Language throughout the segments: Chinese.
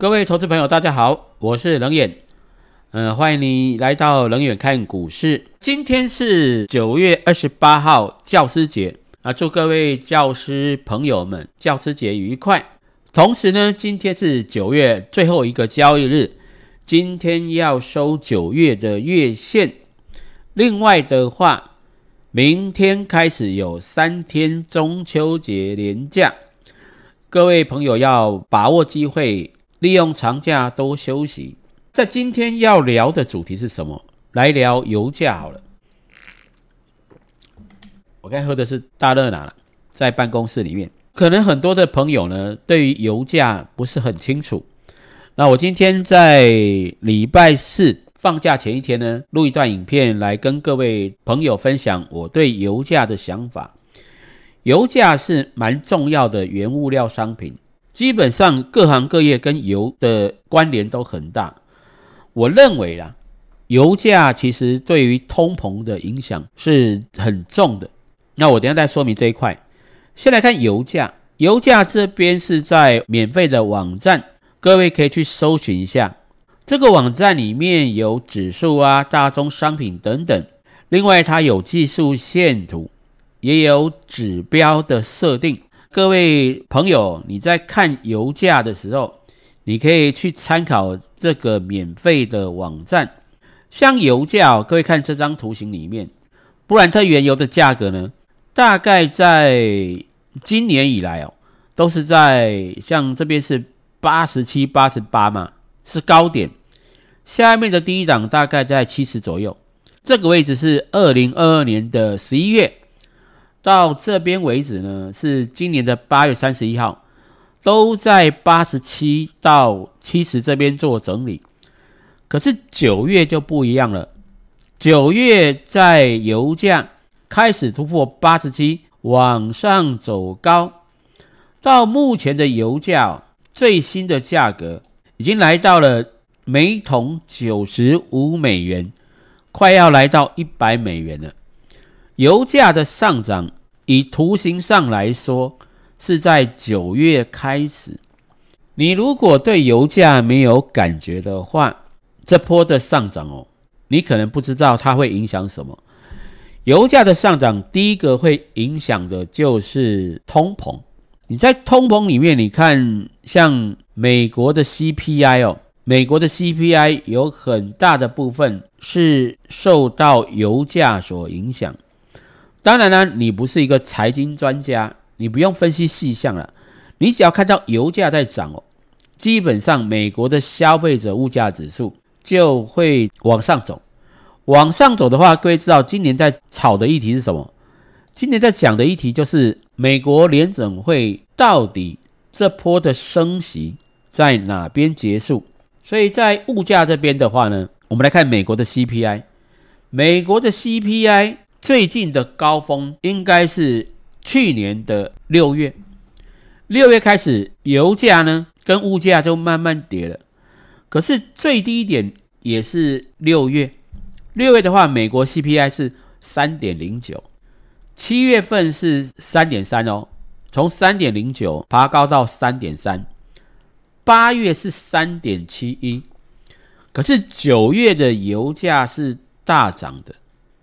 各位投资朋友，大家好，我是冷眼，嗯，欢迎你来到冷眼看股市。今天是九月二十八号，教师节啊，祝各位教师朋友们教师节愉快。同时呢，今天是九月最后一个交易日，今天要收九月的月线。另外的话，明天开始有三天中秋节连假，各位朋友要把握机会。利用长假多休息。在今天要聊的主题是什么？来聊油价好了。我刚喝的是大热拿了，在办公室里面，可能很多的朋友呢，对于油价不是很清楚。那我今天在礼拜四放假前一天呢，录一段影片来跟各位朋友分享我对油价的想法。油价是蛮重要的原物料商品。基本上各行各业跟油的关联都很大。我认为啦，油价其实对于通膨的影响是很重的。那我等下再说明这一块。先来看油价，油价这边是在免费的网站，各位可以去搜寻一下。这个网站里面有指数啊、大宗商品等等。另外，它有技术线图，也有指标的设定。各位朋友，你在看油价的时候，你可以去参考这个免费的网站。像油价，各位看这张图形里面，不然这原油的价格呢，大概在今年以来哦，都是在像这边是八十七、八十八嘛，是高点。下面的第一档大概在七十左右，这个位置是二零二二年的十一月。到这边为止呢，是今年的八月三十一号，都在八十七到七十这边做整理。可是九月就不一样了，九月在油价开始突破八十七，往上走高，到目前的油价最新的价格已经来到了每桶九十五美元，快要来到一百美元了。油价的上涨，以图形上来说，是在九月开始。你如果对油价没有感觉的话，这波的上涨哦，你可能不知道它会影响什么。油价的上涨，第一个会影响的就是通膨。你在通膨里面，你看像美国的 CPI 哦，美国的 CPI 有很大的部分是受到油价所影响。当然呢，你不是一个财经专家，你不用分析细项了。你只要看到油价在涨哦，基本上美国的消费者物价指数就会往上走。往上走的话，各位知道今年在炒的议题是什么？今年在讲的议题就是美国联准会到底这波的升息在哪边结束？所以在物价这边的话呢，我们来看美国的 CPI，美国的 CPI。最近的高峰应该是去年的六月，六月开始油价呢跟物价就慢慢跌了，可是最低点也是六月，六月的话，美国 CPI 是三点零九，七月份是三点三哦，从三点零九爬高到三点三，八月是三点七一，可是九月的油价是大涨的。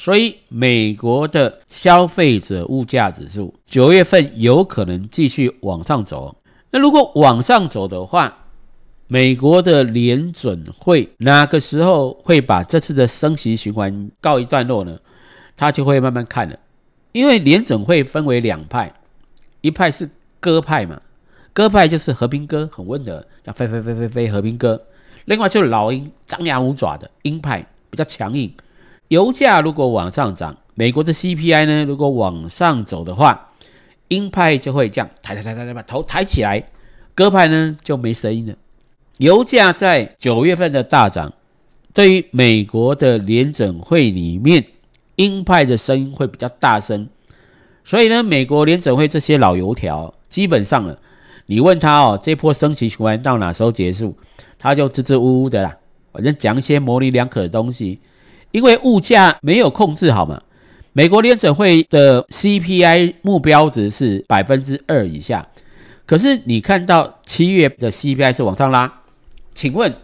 所以，美国的消费者物价指数九月份有可能继续往上走。那如果往上走的话，美国的联准会哪个时候会把这次的升息循环告一段落呢？他就会慢慢看了。因为联准会分为两派，一派是鸽派嘛，鸽派就是和平鸽，很温和，像飞飞飞飞飞和平鸽；另外就是老鹰，张牙舞爪的鹰派，比较强硬。油价如果往上涨，美国的 CPI 呢？如果往上走的话，鹰派就会这样抬抬抬抬抬把头抬起来，鸽派呢就没声音了。油价在九月份的大涨，对于美国的联准会里面，鹰派的声音会比较大声，所以呢，美国联准会这些老油条，基本上了，你问他哦，这波升息循环到哪时候结束，他就支支吾吾的啦，反正讲一些模棱两可的东西。因为物价没有控制好嘛，美国联准会的 CPI 目标值是百分之二以下，可是你看到七月的 CPI 是往上拉，请问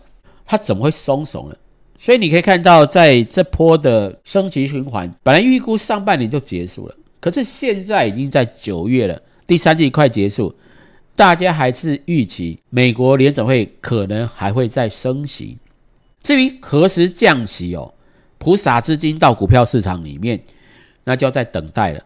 它怎么会松手呢？所以你可以看到，在这波的升级循环，本来预估上半年就结束了，可是现在已经在九月了，第三季快结束，大家还是预期美国联总会可能还会再升息。至于何时降息哦，普撒资金到股票市场里面，那就要在等待了。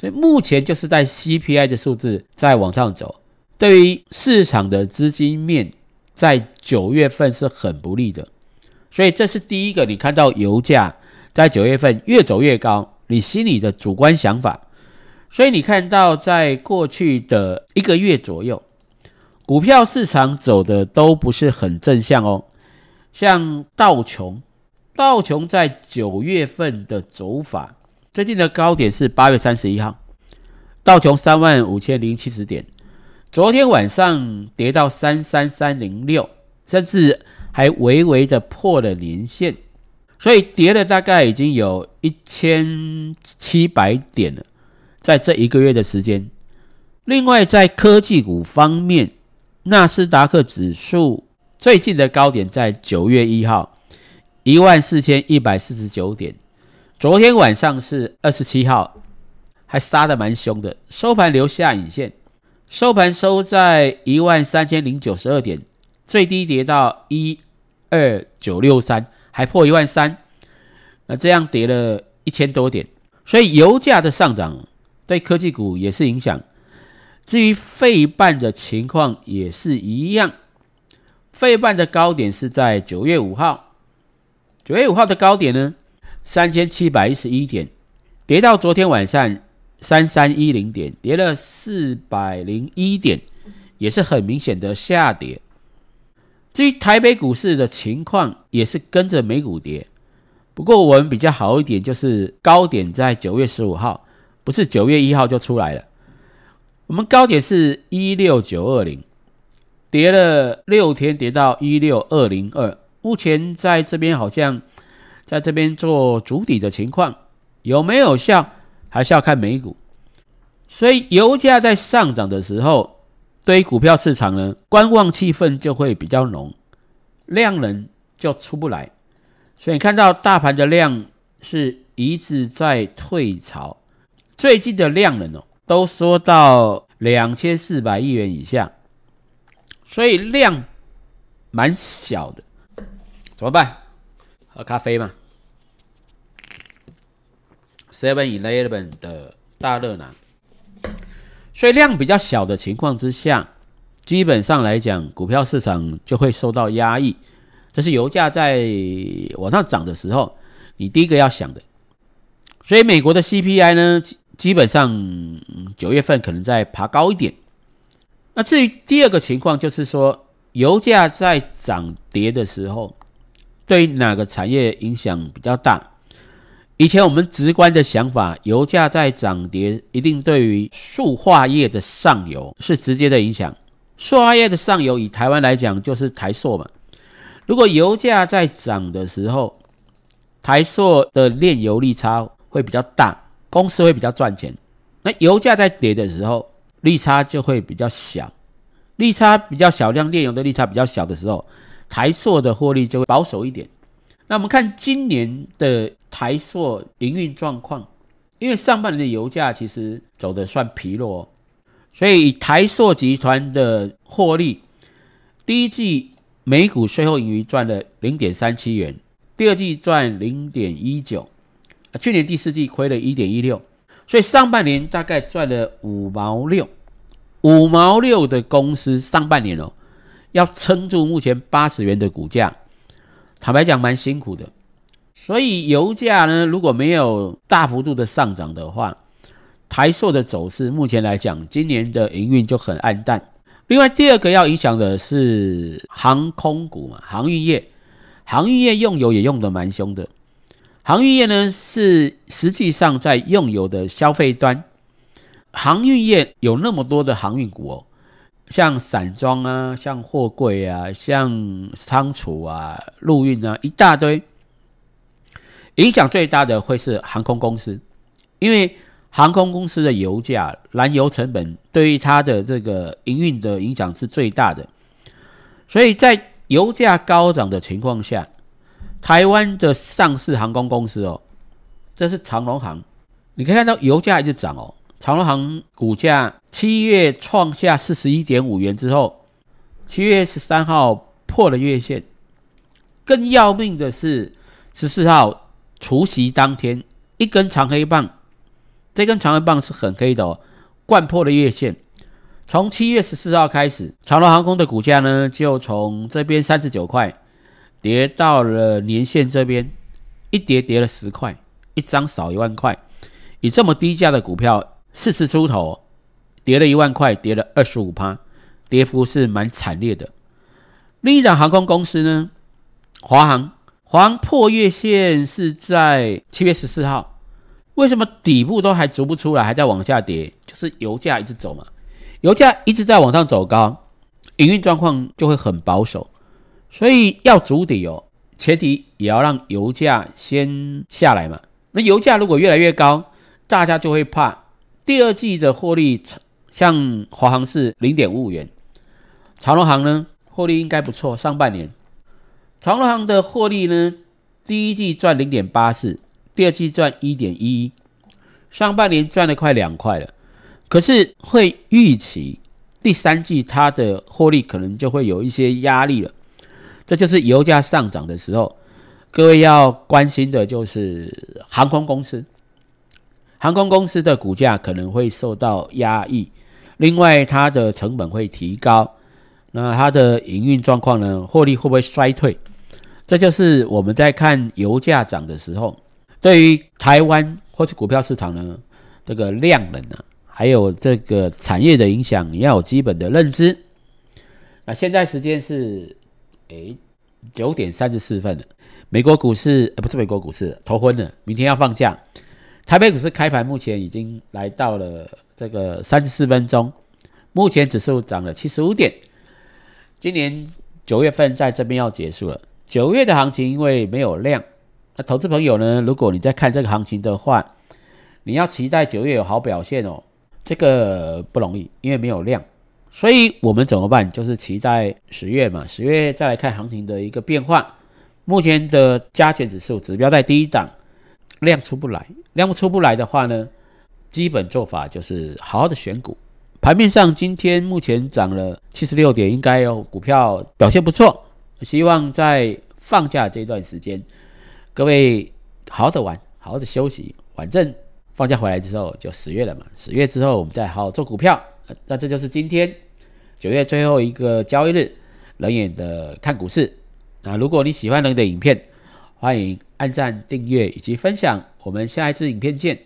所以目前就是在 CPI 的数字在往上走，对于市场的资金面，在九月份是很不利的。所以这是第一个，你看到油价在九月份越走越高，你心里的主观想法。所以你看到在过去的一个月左右，股票市场走的都不是很正向哦。像道琼，道琼在九月份的走法，最近的高点是八月三十一号，道琼三万五千零七十点，昨天晚上跌到三三三零六，甚至。还微微的破了年线，所以跌了大概已经有一千七百点了，在这一个月的时间。另外，在科技股方面，纳斯达克指数最近的高点在九月一号一万四千一百四十九点，昨天晚上是二十七号，还杀的蛮凶的，收盘留下影线，收盘收在一万三千零九十二点。最低跌到一二九六三，还破一万三，那这样跌了一千多点，所以油价的上涨对科技股也是影响。至于费半的情况也是一样，费半的高点是在九月五号，九月五号的高点呢三千七百一十一点，跌到昨天晚上三三一零点，跌了四百零一点，也是很明显的下跌。至于台北股市的情况，也是跟着美股跌。不过我们比较好一点，就是高点在九月十五号，不是九月一号就出来了。我们高点是一六九二零，跌了六天，跌到一六二零二。目前在这边好像在这边做主底的情况，有没有效，还是要看美股。所以油价在上涨的时候。对于股票市场呢，观望气氛就会比较浓，量能就出不来，所以你看到大盘的量是一直在退潮，最近的量能哦都缩到两千四百亿元以下，所以量蛮小的，怎么办？喝咖啡嘛，Seven Eleven 的大热拿。所以量比较小的情况之下，基本上来讲，股票市场就会受到压抑。这是油价在往上涨的时候，你第一个要想的。所以美国的 CPI 呢，基本上九月份可能在爬高一点。那至于第二个情况，就是说油价在涨跌的时候，对哪个产业影响比较大？以前我们直观的想法，油价在涨跌，一定对于塑化业的上游是直接的影响。塑化业的上游，以台湾来讲，就是台塑嘛。如果油价在涨的时候，台塑的炼油利差会比较大，公司会比较赚钱。那油价在跌的时候，利差就会比较小，利差比较小，量炼油的利差比较小的时候，台塑的获利就会保守一点。那我们看今年的台塑营运状况，因为上半年的油价其实走的算疲弱，所以台塑集团的获利，第一季每股税后盈余赚了零点三七元，第二季赚零点一九，去年第四季亏了一点一六，所以上半年大概赚了五毛六，五毛六的公司上半年哦，要撑住目前八十元的股价。坦白讲，蛮辛苦的。所以油价呢，如果没有大幅度的上涨的话，台塑的走势目前来讲，今年的营运就很暗淡。另外，第二个要影响的是航空股嘛，航运业，航运业用油也用的蛮凶的。航运业呢，是实际上在用油的消费端，航运业有那么多的航运股哦。像散装啊，像货柜啊，像仓储啊，陆运啊，一大堆。影响最大的会是航空公司，因为航空公司的油价、燃油成本对于它的这个营运的影响是最大的。所以在油价高涨的情况下，台湾的上市航空公司哦，这是长龙航，你可以看到油价一直涨哦。长龙航空股价七月创下四十一点五元之后，七月十三号破了月线。更要命的是，十四号除夕当天，一根长黑棒，这根长黑棒是很黑的哦，贯破了月线。从七月十四号开始，长龙航空的股价呢，就从这边三十九块跌到了年线这边，一跌跌了十块，一张少一万块。以这么低价的股票，四次出头，跌了一万块，跌了二十五趴，跌幅是蛮惨烈的。另一档航空公司呢？华航，华航破月线是在七月十四号，为什么底部都还逐不出来，还在往下跌？就是油价一直走嘛，油价一直在往上走高，营运状况就会很保守，所以要筑底哦，前提也要让油价先下来嘛。那油价如果越来越高，大家就会怕第二季的获利，像华航是零点五五元，长荣航呢获利应该不错，上半年。长隆行的获利呢，第一季赚零点八四，第二季赚一点一一，上半年赚了快两块了。可是会预期第三季它的获利可能就会有一些压力了。这就是油价上涨的时候，各位要关心的就是航空公司，航空公司的股价可能会受到压抑，另外它的成本会提高，那它的营运状况呢，获利会不会衰退？这就是我们在看油价涨的时候，对于台湾或是股票市场呢，这个量能呢，还有这个产业的影响，你要有基本的认知。那现在时间是诶九点三十四分了，美国股市呃不是美国股市头昏了，明天要放假。台北股市开盘目前已经来到了这个三十四分钟，目前指数涨了七十五点。今年九月份在这边要结束了。九月的行情因为没有量，那投资朋友呢？如果你在看这个行情的话，你要期待九月有好表现哦，这个不容易，因为没有量。所以我们怎么办？就是期待十月嘛，十月再来看行情的一个变化。目前的加权指数指标在第一档，量出不来，量出不来的话呢，基本做法就是好好的选股。盘面上今天目前涨了七十六点，应该有股票表现不错。希望在放假这段时间，各位好好的玩，好好的休息。反正放假回来之后就十月了嘛，十月之后我们再好好做股票。那这就是今天九月最后一个交易日，冷眼的看股市。那如果你喜欢冷的影片，欢迎按赞、订阅以及分享。我们下一次影片见。